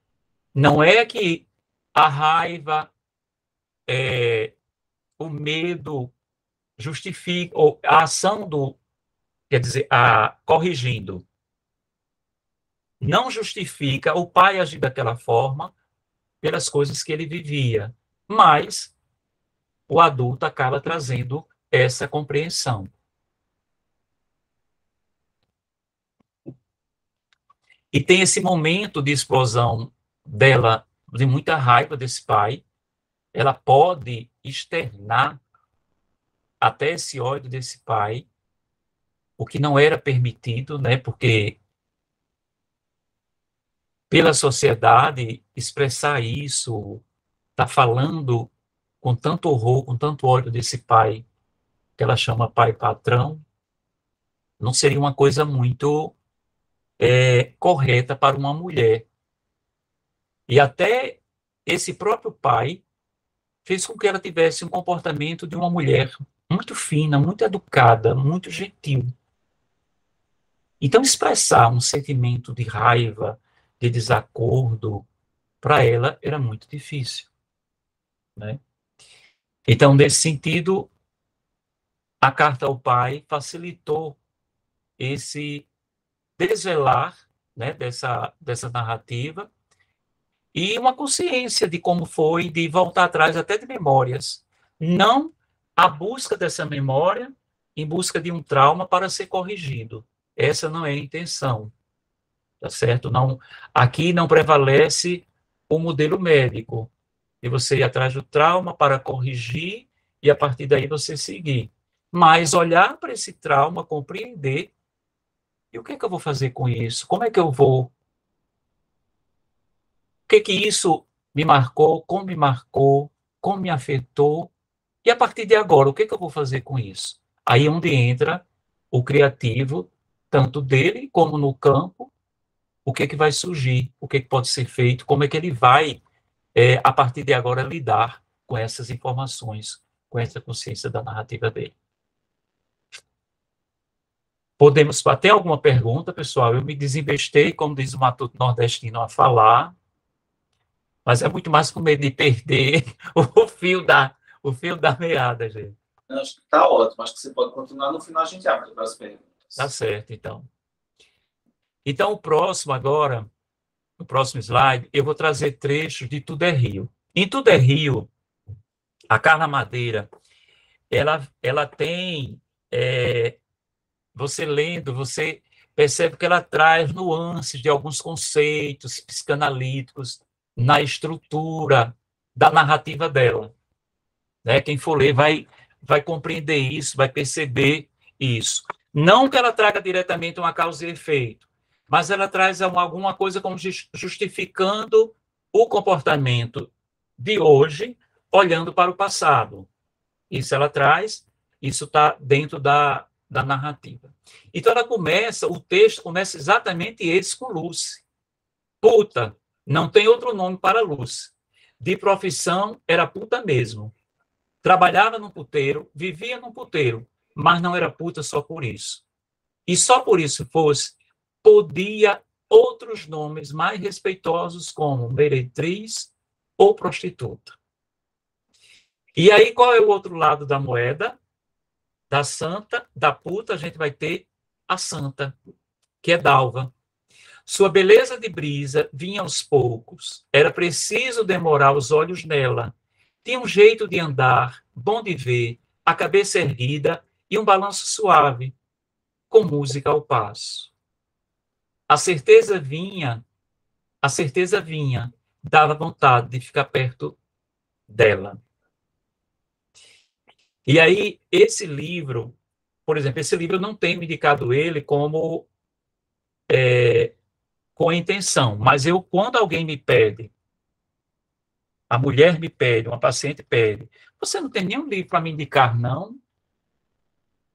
S2: Não é que a raiva, é, o medo justifica, ou a ação do, quer dizer, a corrigindo, não justifica o pai agir daquela forma pelas coisas que ele vivia, mas o adulto acaba trazendo essa compreensão. E tem esse momento de explosão dela, de muita raiva desse pai, ela pode externar até esse ódio desse pai, o que não era permitido, né? Porque pela sociedade expressar isso, tá falando com tanto horror, com tanto ódio desse pai, que ela chama pai patrão, não seria uma coisa muito é, correta para uma mulher. E até esse próprio pai fez com que ela tivesse um comportamento de uma mulher muito fina, muito educada, muito gentil. Então, expressar um sentimento de raiva, de desacordo, para ela era muito difícil. Né? Então, nesse sentido, a carta ao pai facilitou esse desvelar né, dessa, dessa narrativa e uma consciência de como foi, de voltar atrás até de memórias. Não a busca dessa memória em busca de um trauma para ser corrigido. Essa não é a intenção. Tá certo? Não, aqui não prevalece o modelo médico, de você ir atrás do trauma para corrigir e a partir daí você seguir mas olhar para esse trauma, compreender, e o que é que eu vou fazer com isso? Como é que eu vou? O que é que isso me marcou? Como me marcou? Como me afetou? E a partir de agora, o que é que eu vou fazer com isso? Aí é onde entra o criativo, tanto dele como no campo, o que é que vai surgir, o que é que pode ser feito, como é que ele vai, é, a partir de agora, lidar com essas informações, com essa consciência da narrativa dele. Podemos ter alguma pergunta, pessoal? Eu me desinvestei, como diz o Matuto Nordestino, a falar, mas é muito mais com medo de perder *laughs* o fio da, o fio da meada, gente.
S1: Acho que está ótimo, acho que você pode continuar, no final a gente abre para as perguntas.
S2: Tá certo, então. Então, o próximo agora, no próximo slide, eu vou trazer trechos de Tudo é Rio. Em Tudo é Rio, a Carla Madeira, ela, ela tem é, você lendo, você percebe que ela traz nuances de alguns conceitos psicanalíticos na estrutura da narrativa dela. Né? Quem for ler vai, vai compreender isso, vai perceber Isso. Não que ela traga diretamente uma causa e efeito, mas ela traz alguma coisa como justificando o comportamento de hoje, olhando para o passado. Isso ela traz, isso está dentro da, da narrativa. Então ela começa, o texto começa exatamente esse com Lucy. Puta, não tem outro nome para Lucy. De profissão, era puta mesmo. Trabalhava no puteiro, vivia no puteiro, mas não era puta só por isso. E só por isso fosse, podia outros nomes mais respeitosos, como meretriz ou prostituta. E aí, qual é o outro lado da moeda? Da santa, da puta, a gente vai ter a santa, que é Dalva. Sua beleza de brisa vinha aos poucos, era preciso demorar os olhos nela. Tinha um jeito de andar, bom de ver, a cabeça erguida e um balanço suave, com música ao passo. A certeza vinha, a certeza vinha, dava vontade de ficar perto dela. E aí, esse livro, por exemplo, esse livro eu não tenho indicado ele como é, com intenção, mas eu, quando alguém me pede, a mulher me pede, uma paciente pede, você não tem nenhum livro para me indicar, não?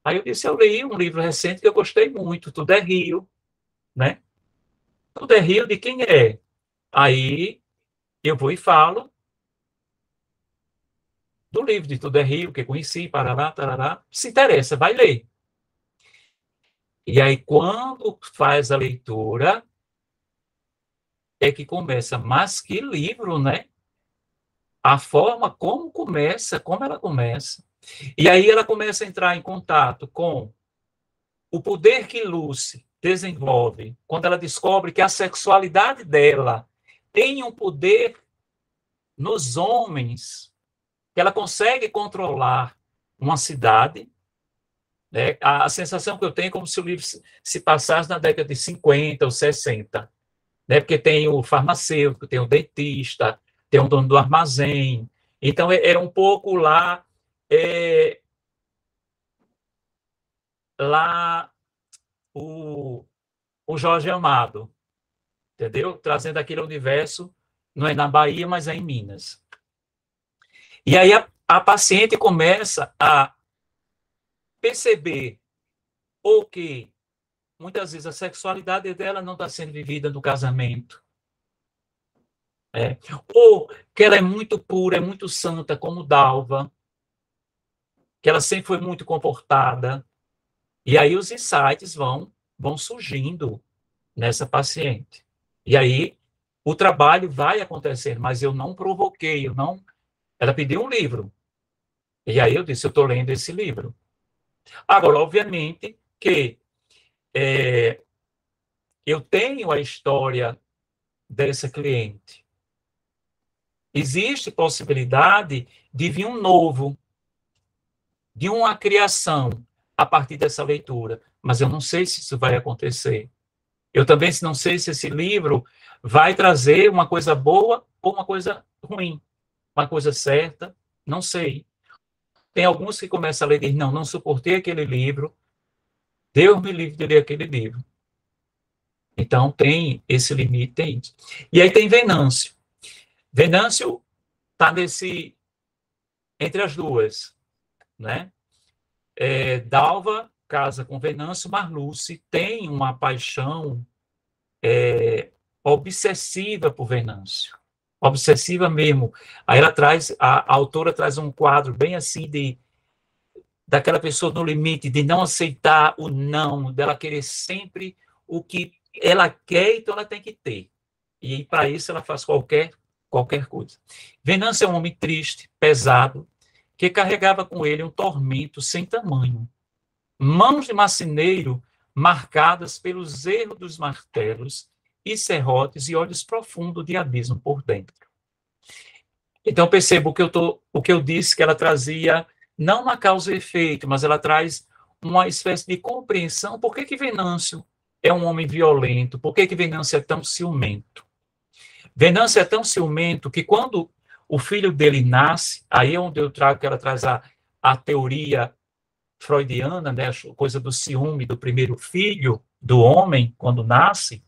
S2: Aí eu disse, eu li um livro recente que eu gostei muito, Tudo é Rio, né? Tudo é Rio de quem é? Aí eu vou e falo do livro de Tudo é Rio, que conheci, parará, tarará. Se interessa, vai ler. E aí, quando faz a leitura, é que começa, mas que livro, né? A forma como começa, como ela começa. E aí ela começa a entrar em contato com o poder que Lucy desenvolve quando ela descobre que a sexualidade dela tem um poder nos homens que ela consegue controlar uma cidade. Né? A, a, sensação que eu tenho é como se o livro se passasse na década de 50 ou 60. Né? Porque tem o farmacêutico, tem o dentista, tem o dono do armazém. Então, era é, é um pouco lá. É, lá o, o Jorge Amado, entendeu? Trazendo aquele universo, não é na Bahia, mas é em Minas. E aí a, a paciente começa a perceber ou que muitas vezes a sexualidade dela não está sendo vivida no casamento. É. Ou que ela é muito pura, é muito santa, como Dalva, que ela sempre foi muito comportada. E aí os insights vão, vão surgindo nessa paciente. E aí o trabalho vai acontecer, mas eu não provoquei, eu não ela pediu um livro. E aí eu disse, eu estou lendo esse livro. Agora, obviamente que é, eu tenho a história dessa cliente. Existe possibilidade de vir um novo, de uma criação a partir dessa leitura, mas eu não sei se isso vai acontecer. Eu também não sei se esse livro vai trazer uma coisa boa ou uma coisa ruim uma coisa certa, não sei. Tem alguns que começam a ler e dizem, não, não suportei aquele livro, Deus me livre de ler aquele livro. Então, tem esse limite, tem. E aí tem Venâncio. Venâncio está nesse, entre as duas, né? É, Dalva casa com Venâncio, Marluce tem uma paixão é, obsessiva por Venâncio obsessiva mesmo. Aí ela traz, a, a, autora traz um quadro bem assim de daquela pessoa no limite, de não aceitar o não, dela querer sempre o que ela quer, então ela tem que ter. E para isso ela faz qualquer qualquer coisa. Venâncio é um homem triste, pesado, que carregava com ele um tormento sem tamanho. Mãos de marceneiro marcadas pelos erros dos martelos e serrotes e olhos profundos de abismo por dentro. Então percebo que eu tô, o que eu disse que ela trazia não uma causa e efeito, mas ela traz uma espécie de compreensão. Por que que Venâncio é um homem violento? Por que que Venâncio é tão ciumento? Venâncio é tão ciumento que quando o filho dele nasce, aí é onde eu trago que ela traz a, a teoria freudiana, né, a coisa do ciúme do primeiro filho do homem quando nasce,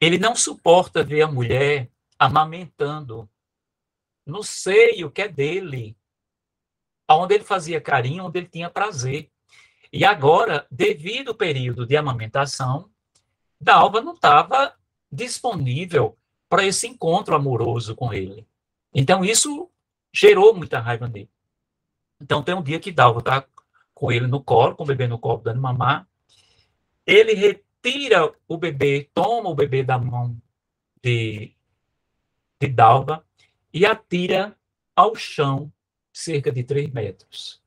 S2: ele não suporta ver a mulher amamentando no seio que é dele, onde ele fazia carinho, onde ele tinha prazer. E agora, devido ao período de amamentação, Dalva não estava disponível para esse encontro amoroso com ele. Então, isso gerou muita raiva nele. Então, tem um dia que Dalva está com ele no colo, com o bebê no colo, dando mamar. Ele retira o bebê, toma o bebê da mão de, de Dalva e atira ao chão cerca de três metros.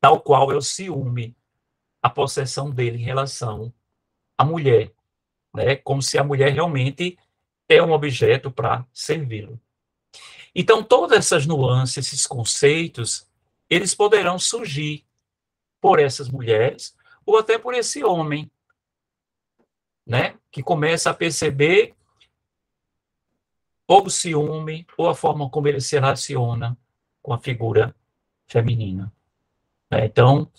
S2: Tal qual é o ciúme, a possessão dele em relação à mulher, né? como se a mulher realmente é um objeto para servi-lo. Então, todas essas nuances, esses conceitos, eles poderão surgir por essas mulheres ou até por esse homem, né, que começa a perceber ou o ciúme ou a forma como ele se relaciona com a figura feminina. Né? Então,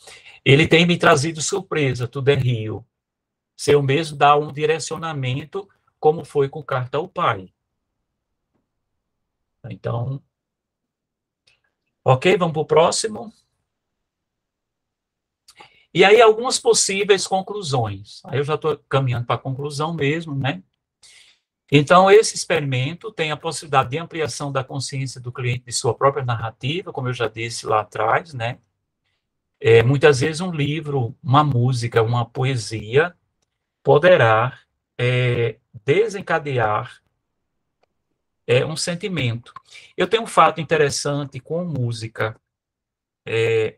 S2: ele tem me trazido surpresa, tudo é Rio. Se eu mesmo dar um direcionamento, como foi com Carta ao Pai. Então, ok, vamos para o próximo. E aí, algumas possíveis conclusões. Aí eu já estou caminhando para a conclusão mesmo, né? Então, esse experimento tem a possibilidade de ampliação da consciência do cliente de sua própria narrativa, como eu já disse lá atrás, né? É, muitas vezes um livro, uma música, uma poesia poderá é, desencadear é um sentimento. Eu tenho um fato interessante com música. É,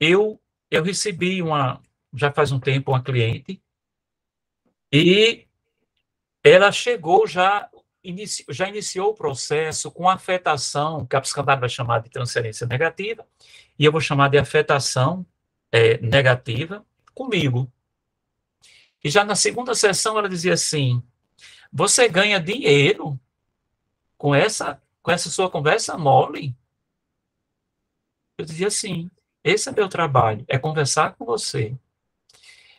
S2: eu, eu recebi uma, já faz um tempo, uma cliente, e ela chegou já, inici, já iniciou o processo com afetação, que a psicanálise vai chamar de transferência negativa, e eu vou chamar de afetação é, negativa, comigo. E já na segunda sessão ela dizia assim: você ganha dinheiro com essa, com essa sua conversa mole? Eu dizia assim, esse é meu trabalho, é conversar com você.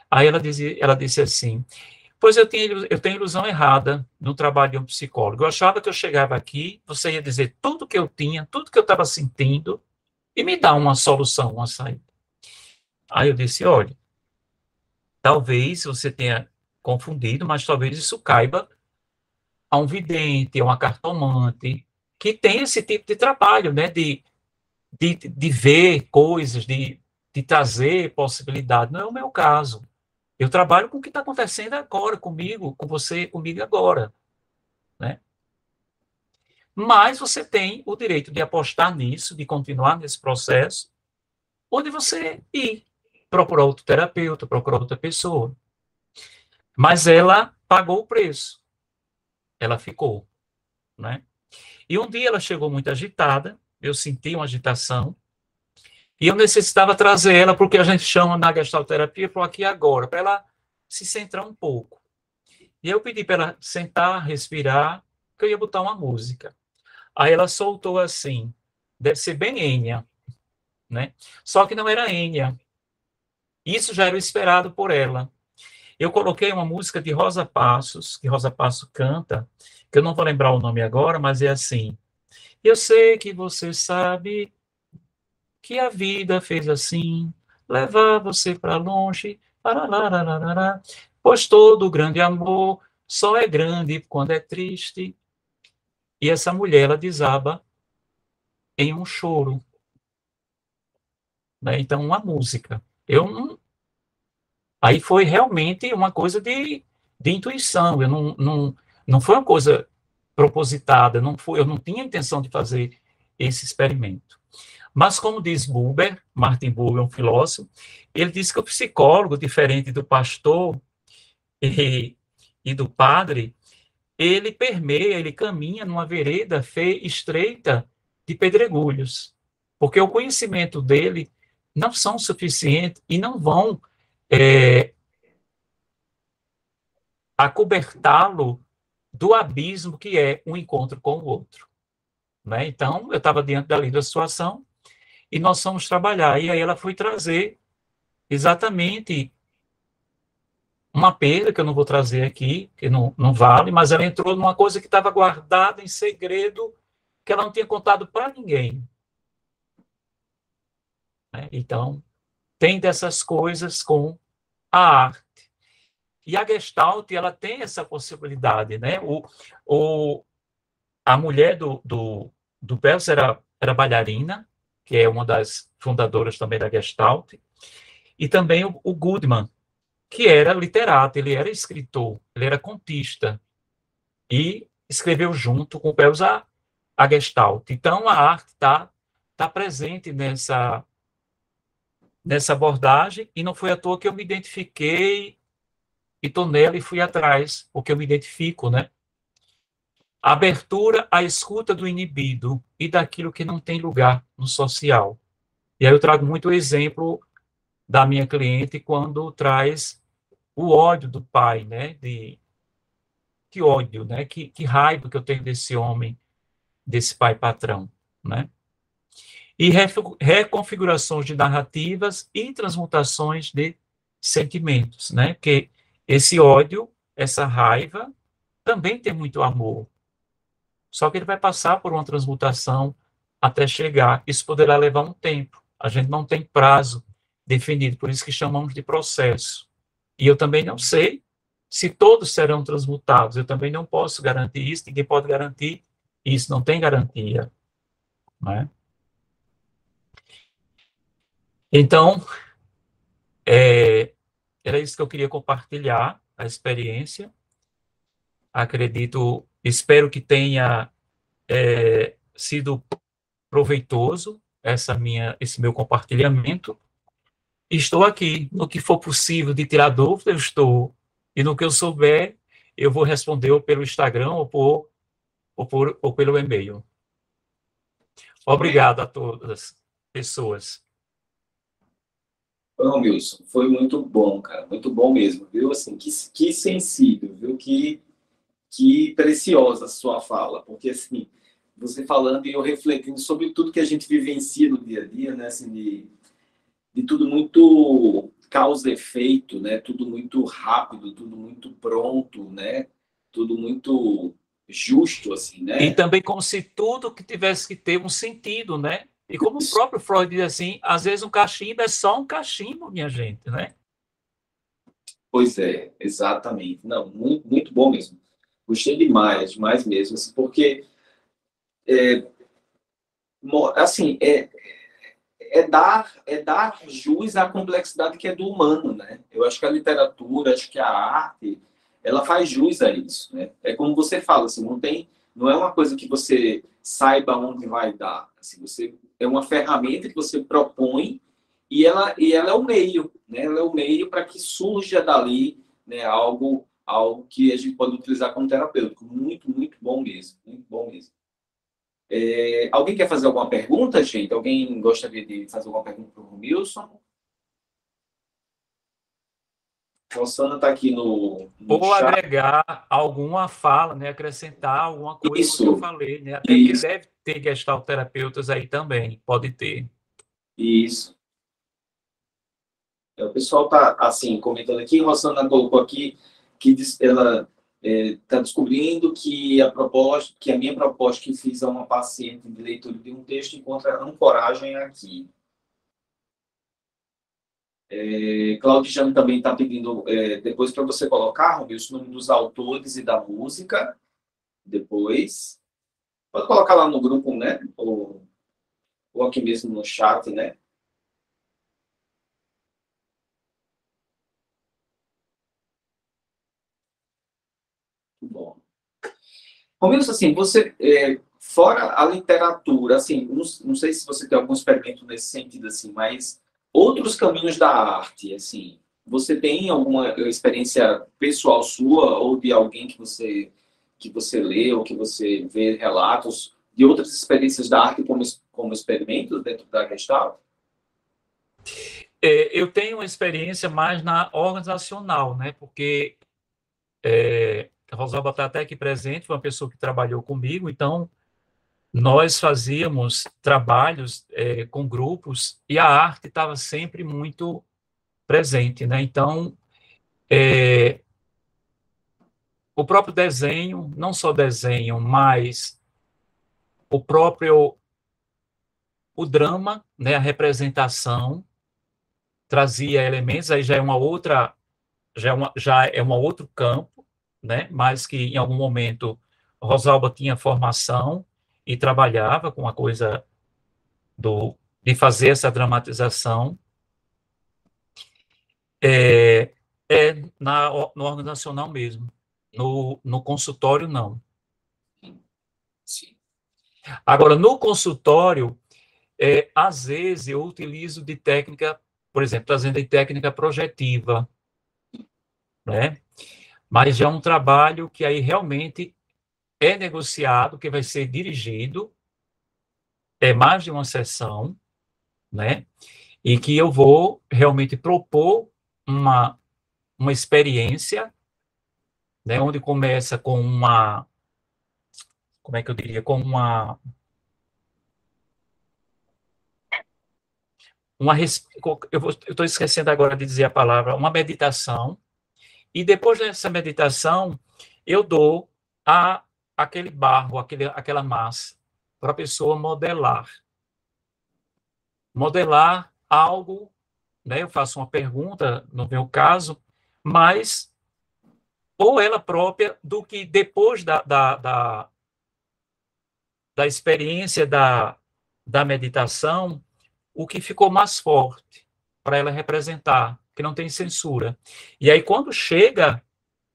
S2: Aí ela, dizia, ela disse assim, pois eu tenho, eu tenho ilusão errada no trabalho de um psicólogo. Eu achava que eu chegava aqui, você ia dizer tudo que eu tinha, tudo que eu estava sentindo, e me dar uma solução, uma saída. Aí eu disse, olha, talvez você tenha confundido, mas talvez isso caiba a um vidente, a uma cartomante, que tem esse tipo de trabalho, né, de, de, de ver coisas, de, de trazer possibilidade. Não é o meu caso. Eu trabalho com o que está acontecendo agora comigo, com você, comigo agora, né? Mas você tem o direito de apostar nisso, de continuar nesse processo, ou de você ir procurar outro terapeuta, procurar outra pessoa. Mas ela pagou o preço ela ficou, né? E um dia ela chegou muito agitada, eu senti uma agitação, e eu necessitava trazer ela porque a gente chama na gestalterapia para aqui agora, para ela se centrar um pouco. E eu pedi para ela sentar, respirar, que eu ia botar uma música. Aí ela soltou assim, deve ser bem Enya, né? Só que não era Enya. Isso já era esperado por ela. Eu coloquei uma música de Rosa Passos, que Rosa Passos canta, que eu não vou lembrar o nome agora, mas é assim. Eu sei que você sabe que a vida fez assim, levar você para longe, pois todo grande amor só é grande quando é triste. E essa mulher, ela desaba em um choro. Né? Então, uma música. Eu não, Aí foi realmente uma coisa de, de intuição, eu não, não, não foi uma coisa propositada, não foi, eu não tinha intenção de fazer esse experimento. Mas, como diz Buber, Martin Buber, um filósofo, ele diz que o psicólogo, diferente do pastor e, e do padre, ele permeia, ele caminha numa vereda feia, estreita de pedregulhos, porque o conhecimento dele não são suficientes e não vão é, acobertá-lo do abismo que é um encontro com o outro. né? Então, eu estava diante dali da situação e nós fomos trabalhar. E aí ela foi trazer exatamente uma perda que eu não vou trazer aqui, que não, não vale, mas ela entrou numa coisa que estava guardada em segredo, que ela não tinha contado para ninguém. Né? Então, tem dessas coisas com a arte. E a Gestalt, ela tem essa possibilidade, né? O, o, a mulher do, do, do Pels era, era bailarina, que é uma das fundadoras também da Gestalt, e também o, o Goodman, que era literato, ele era escritor, ele era contista, e escreveu junto com o Pels a, a Gestalt. Então, a arte está tá presente nessa, nessa abordagem, e não foi à toa que eu me identifiquei e estou nela e fui atrás, porque eu me identifico, né? Abertura à escuta do inibido e daquilo que não tem lugar no social. E aí eu trago muito o exemplo da minha cliente quando traz o ódio do pai, né? De que ódio, né? Que, que raiva que eu tenho desse homem, desse pai patrão, né? E reconfigurações de narrativas e transmutações de sentimentos, né? Porque esse ódio, essa raiva, também tem muito amor. Só que ele vai passar por uma transmutação até chegar. Isso poderá levar um tempo. A gente não tem prazo definido, por isso que chamamos de processo. E eu também não sei se todos serão transmutados. Eu também não posso garantir isso, ninguém pode garantir isso, não tem garantia. Né? Então, é, era isso que eu queria compartilhar, a experiência. Acredito, espero que tenha é, sido proveitoso essa minha, esse meu compartilhamento. Estou aqui. No que for possível de tirar dúvida, eu estou. E no que eu souber, eu vou responder ou pelo Instagram ou, por, ou, por, ou pelo e-mail. Obrigado a todas as pessoas.
S1: Não, Wilson, foi muito bom, cara, muito bom mesmo, viu? Assim, que, que sensível, viu? Que, que preciosa a sua fala, porque assim, você falando e eu refletindo sobre tudo que a gente vivencia no dia a dia, né? Assim, de, de tudo muito causa efeito, né? Tudo muito rápido, tudo muito pronto, né? Tudo muito justo, assim, né?
S2: E também como se tudo que tivesse que ter um sentido, né? E como o próprio Freud diz assim, às vezes um cachimbo é só um cachimbo, minha gente, né?
S1: Pois é, exatamente. Não, muito, muito bom mesmo. Gostei demais, demais mesmo, assim, porque é, assim, é, é dar é dar jus à complexidade que é do humano, né? Eu acho que a literatura, acho que a arte, ela faz jus a isso, né? É como você fala, assim, não tem, não é uma coisa que você saiba onde vai dar, assim, você é uma ferramenta que você propõe e ela, e ela é o meio, né? Ela é o meio para que surja dali né, algo, algo que a gente pode utilizar como terapêutico. Muito, muito bom mesmo. Muito bom mesmo. É, alguém quer fazer alguma pergunta, gente? Alguém gostaria de fazer alguma pergunta para o Wilson? Rosana está aqui no,
S2: no Ou chat. agregar alguma fala, né? acrescentar alguma coisa Isso. que eu falei. Né? Até Isso. que deve ter gestalterapeutas aí também, pode ter.
S1: Isso. É, o pessoal está, assim, comentando aqui, Rosana colocou aqui que ela está é, descobrindo que a proposta, que a minha proposta que fiz a uma paciente de leitura de um texto encontra ancoragem aqui. É, Claudiano também está pedindo é, depois para você colocar, o nome dos autores e da música. Depois. Pode colocar lá no grupo, né? Ou, ou aqui mesmo no chat, né? Bom. Assim, você, é, fora a literatura, assim, não, não sei se você tem algum experimento nesse sentido, assim, mas outros caminhos da arte, assim, você tem alguma experiência pessoal sua ou de alguém que você que você lê ou que você vê relatos de outras experiências da arte como, como experimentos dentro da Gestalt?
S2: É, eu tenho uma experiência mais na organizacional, né? Porque é, Rosalba está até aqui presente, foi uma pessoa que trabalhou comigo, então nós fazíamos trabalhos é, com grupos e a arte estava sempre muito presente, né? Então, é, o próprio desenho, não só desenho, mas o próprio o drama, né, a representação trazia elementos, aí já é uma outra já é, uma, já é um outro campo, né, mas que em algum momento Rosalba tinha formação e trabalhava com a coisa do, de fazer essa dramatização. É, é na, no organizacional mesmo. No, no consultório, não. Sim. Agora, no consultório, é, às vezes eu utilizo de técnica, por exemplo, trazendo de técnica projetiva, né? Mas é um trabalho que aí realmente é negociado, que vai ser dirigido, é mais de uma sessão, né? E que eu vou realmente propor uma, uma experiência, né? Onde começa com uma, como é que eu diria, com uma uma eu estou esquecendo agora de dizer a palavra, uma meditação, e depois dessa meditação, eu dou a aquele barro, aquele, aquela massa, para a pessoa modelar. Modelar algo, né, eu faço uma pergunta, no meu caso, mas ou ela própria, do que depois da, da, da, da experiência da, da meditação, o que ficou mais forte para ela representar, que não tem censura. E aí, quando chega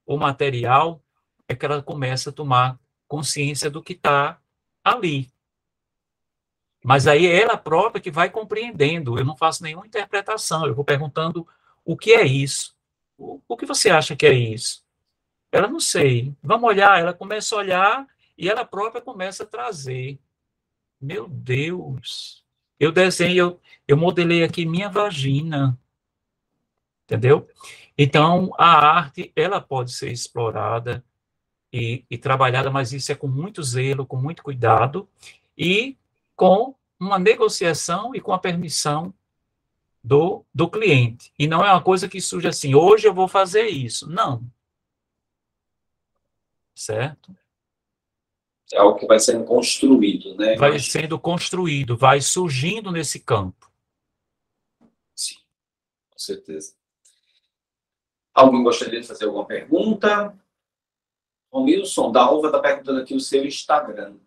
S2: o material, é que ela começa a tomar consciência do que está ali. Mas aí é ela própria que vai compreendendo. Eu não faço nenhuma interpretação. Eu vou perguntando o que é isso. O, o que você acha que é isso? Ela não sei. Vamos olhar. Ela começa a olhar e ela própria começa a trazer. Meu Deus. Eu desenhei, eu, eu modelei aqui minha vagina. Entendeu? Então, a arte, ela pode ser explorada e, e trabalhada, mas isso é com muito zelo, com muito cuidado e com uma negociação e com a permissão do, do cliente. E não é uma coisa que surge assim, hoje eu vou fazer isso. Não. Certo?
S1: É algo que vai sendo construído, né?
S2: Vai sendo construído, vai surgindo nesse campo.
S1: Sim, com certeza. Alguém gostaria de fazer alguma pergunta? Romilson da está perguntando aqui o seu Instagram.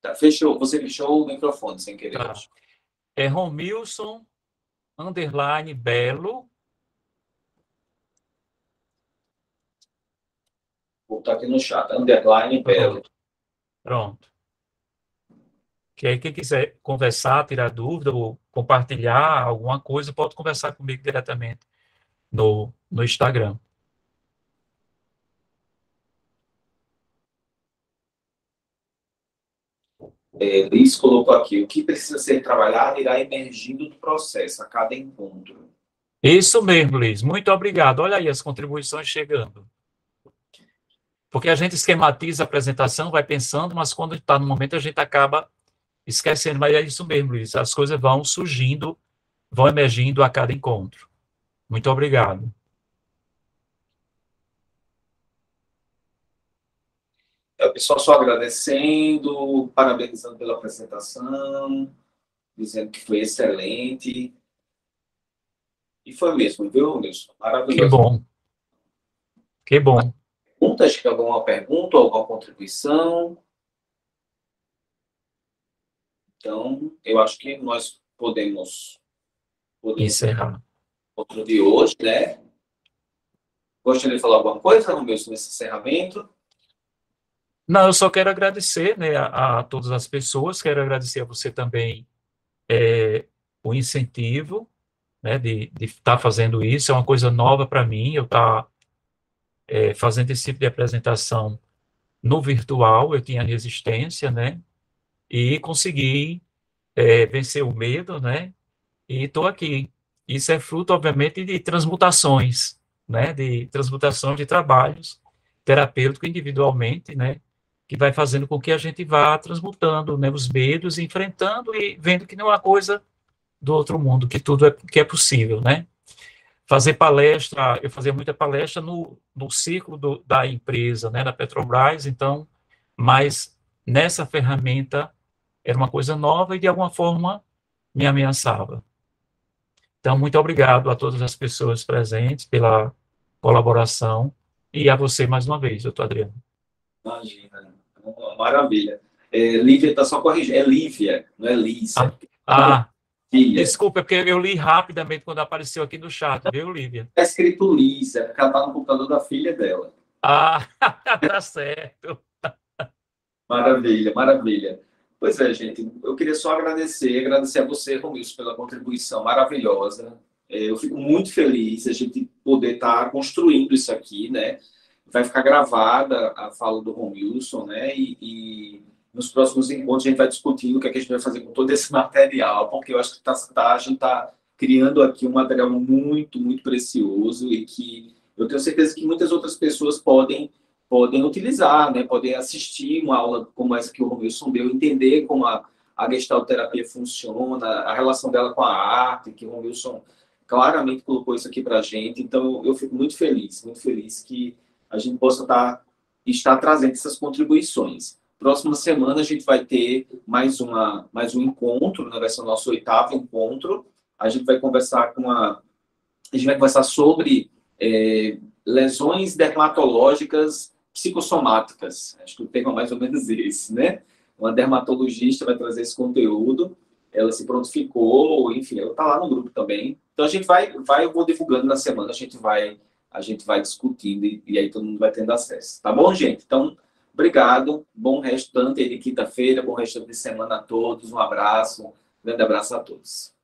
S1: Tá, fechou, você fechou o microfone sem querer. Tá.
S2: É Romilson, underline, Belo.
S1: Vou botar aqui no chat, underline, Belo.
S2: Pronto que aí quem quiser conversar, tirar dúvida ou compartilhar alguma coisa, pode conversar comigo diretamente no, no Instagram.
S1: É, Liz colocou aqui, o que precisa ser trabalhado irá emergindo do processo a cada encontro.
S2: Isso mesmo, Liz. Muito obrigado. Olha aí as contribuições chegando. Porque a gente esquematiza a apresentação, vai pensando, mas quando está no momento, a gente acaba esquecendo, mas é isso mesmo, Luiz. As coisas vão surgindo, vão emergindo a cada encontro. Muito obrigado.
S1: É, o pessoal só agradecendo, parabenizando pela apresentação, dizendo que foi excelente. E foi mesmo, viu, Wilson?
S2: Maravilhoso. Que bom. Que bom.
S1: Perguntas? Alguma pergunta, alguma contribuição? Então, eu acho que nós podemos, podemos
S2: encerrar
S1: outro de hoje, né? Gostaria de falar alguma coisa no meu nesse encerramento?
S2: Não, eu só quero agradecer né, a, a todas as pessoas, quero agradecer a você também é, o incentivo né, de estar tá fazendo isso, é uma coisa nova para mim, eu estar tá, é, fazendo esse tipo de apresentação no virtual, eu tinha resistência, né, e consegui é, vencer o medo, né? E estou aqui. Isso é fruto, obviamente, de transmutações, né, de transmutação de trabalhos terapêuticos individualmente, né, que vai fazendo com que a gente vá transmutando né, os medos, enfrentando e vendo que não é uma coisa do outro mundo, que tudo é, que é possível, né? Fazer palestra, eu fazia muita palestra no, no ciclo do, da empresa, né, da Petrobras, então, mas nessa ferramenta era uma coisa nova e de alguma forma me ameaçava. Então, muito obrigado a todas as pessoas presentes pela colaboração e a você mais uma vez, doutor Adriano.
S1: Imagina, maravilha. É, Lívia está só corrigindo, é Lívia, não é Lícia.
S2: Ah, ah desculpa, é porque eu li rapidamente quando apareceu aqui no chat, viu, Lívia?
S1: Está escrito Lícia, porque ela está no computador da filha dela.
S2: Ah, *laughs* tá certo.
S1: Maravilha, maravilha. Pois é, gente, eu queria só agradecer, agradecer a você, Romilson, pela contribuição maravilhosa. É, eu fico muito feliz a gente poder estar tá construindo isso aqui, né? Vai ficar gravada a fala do Romilson, né? E, e, nos próximos encontros a gente vai discutir o que, é que a gente vai fazer com todo esse *laughs* material, porque eu acho que tá, tá, a gente está criando aqui um material muito, muito precioso e que eu tenho certeza que muitas outras pessoas podem podem utilizar, né? podem assistir uma aula como essa que o Romilson deu, entender como a, a gestalterapia funciona, a relação dela com a arte, que o Romilson claramente colocou isso aqui para a gente. Então, eu fico muito feliz, muito feliz que a gente possa estar, tá, estar trazendo essas contribuições. Próxima semana a gente vai ter mais, uma, mais um encontro, né? vai ser o nosso oitavo encontro. A gente vai conversar com a... A gente vai conversar sobre é, lesões dermatológicas psicossomáticas. Acho que o termo é mais ou menos esse, né? Uma dermatologista vai trazer esse conteúdo, ela se prontificou, enfim, ela está lá no grupo também. Então a gente vai, vai, eu vou divulgando na semana, a gente vai, a gente vai discutindo e, e aí todo mundo vai tendo acesso. Tá bom, gente? Então, obrigado, bom restante de quinta-feira, bom restante de semana a todos, um abraço, um grande abraço a todos.